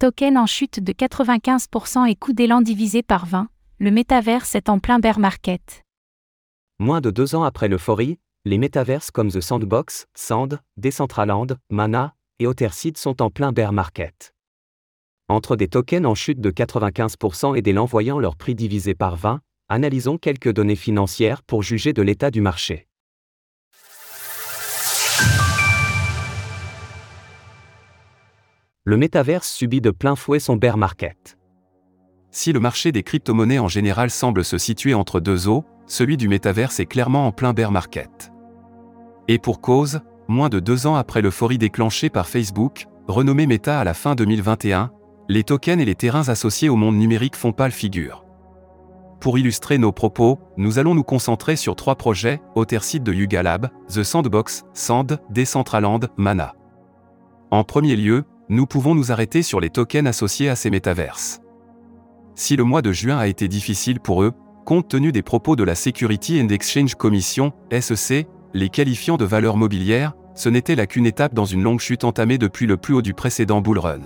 Token en chute de 95% et coup d'élan divisé par 20, le métaverse est en plein bear market. Moins de deux ans après l'euphorie, les métaverses comme The Sandbox, Sand, Decentraland, Mana et Otherseed sont en plein bear market. Entre des tokens en chute de 95% et des voyant leur prix divisé par 20, analysons quelques données financières pour juger de l'état du marché. Le métaverse subit de plein fouet son bear market. Si le marché des crypto-monnaies en général semble se situer entre deux eaux, celui du métaverse est clairement en plein bear market. Et pour cause, moins de deux ans après l'euphorie déclenchée par Facebook, renommé Meta à la fin 2021, les tokens et les terrains associés au monde numérique font pâle figure. Pour illustrer nos propos, nous allons nous concentrer sur trois projets, Otherseed de Yuga Lab, The Sandbox, Sand, Decentraland, Mana. En premier lieu, nous pouvons nous arrêter sur les tokens associés à ces métaverses. Si le mois de juin a été difficile pour eux, compte tenu des propos de la Security and Exchange Commission, SEC, les qualifiant de valeur mobilière, ce n'était là qu'une étape dans une longue chute entamée depuis le plus haut du précédent bull run.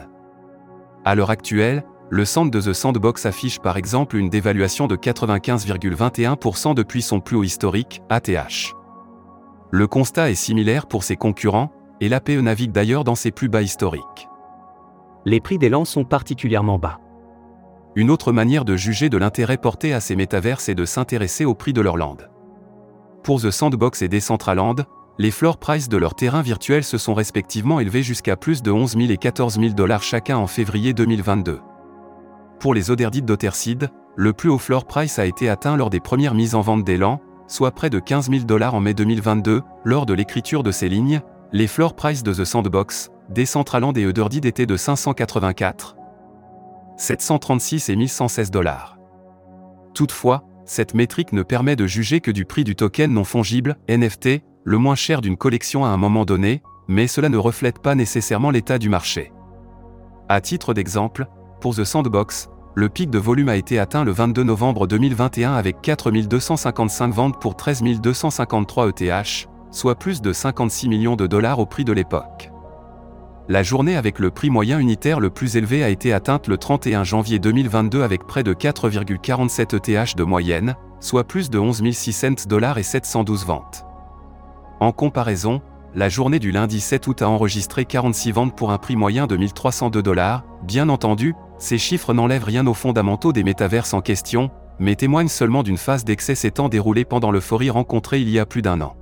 À l'heure actuelle, le centre de The Sandbox affiche par exemple une dévaluation de 95,21% depuis son plus haut historique, ATH. Le constat est similaire pour ses concurrents, et l'APE navigue d'ailleurs dans ses plus bas historiques. Les prix des lands sont particulièrement bas. Une autre manière de juger de l'intérêt porté à ces métaverses est de s'intéresser au prix de leur land. Pour The Sandbox et Decentraland, les floor prices de leurs terrains virtuels se sont respectivement élevés jusqu'à plus de 11 000 et 14 000 dollars chacun en février 2022. Pour les Oderdites d'Otherseed, le plus haut floor price a été atteint lors des premières mises en vente d'élan, soit près de 15 000 dollars en mai 2022. Lors de l'écriture de ces lignes, les floor prices de The Sandbox, Decentraland et Otherdid étaient de 584, 736 et 1116 dollars. Toutefois, cette métrique ne permet de juger que du prix du token non fongible, NFT, le moins cher d'une collection à un moment donné, mais cela ne reflète pas nécessairement l'état du marché. À titre d'exemple, pour The Sandbox, le pic de volume a été atteint le 22 novembre 2021 avec 4255 ventes pour 13 253 ETH, soit plus de 56 millions de dollars au prix de l'époque. La journée avec le prix moyen unitaire le plus élevé a été atteinte le 31 janvier 2022 avec près de 4,47 ETH de moyenne, soit plus de 11 600 dollars et 712 ventes. En comparaison, la journée du lundi 7 août a enregistré 46 ventes pour un prix moyen de 1302 dollars. Bien entendu, ces chiffres n'enlèvent rien aux fondamentaux des métaverses en question, mais témoignent seulement d'une phase d'excès s'étant déroulée pendant l'euphorie rencontrée il y a plus d'un an.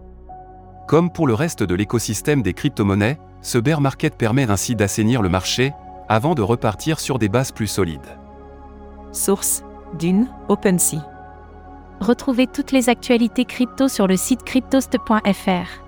Comme pour le reste de l'écosystème des crypto-monnaies, ce bear market permet ainsi d'assainir le marché, avant de repartir sur des bases plus solides. Source Dune, OpenSea. Retrouvez toutes les actualités crypto sur le site cryptost.fr.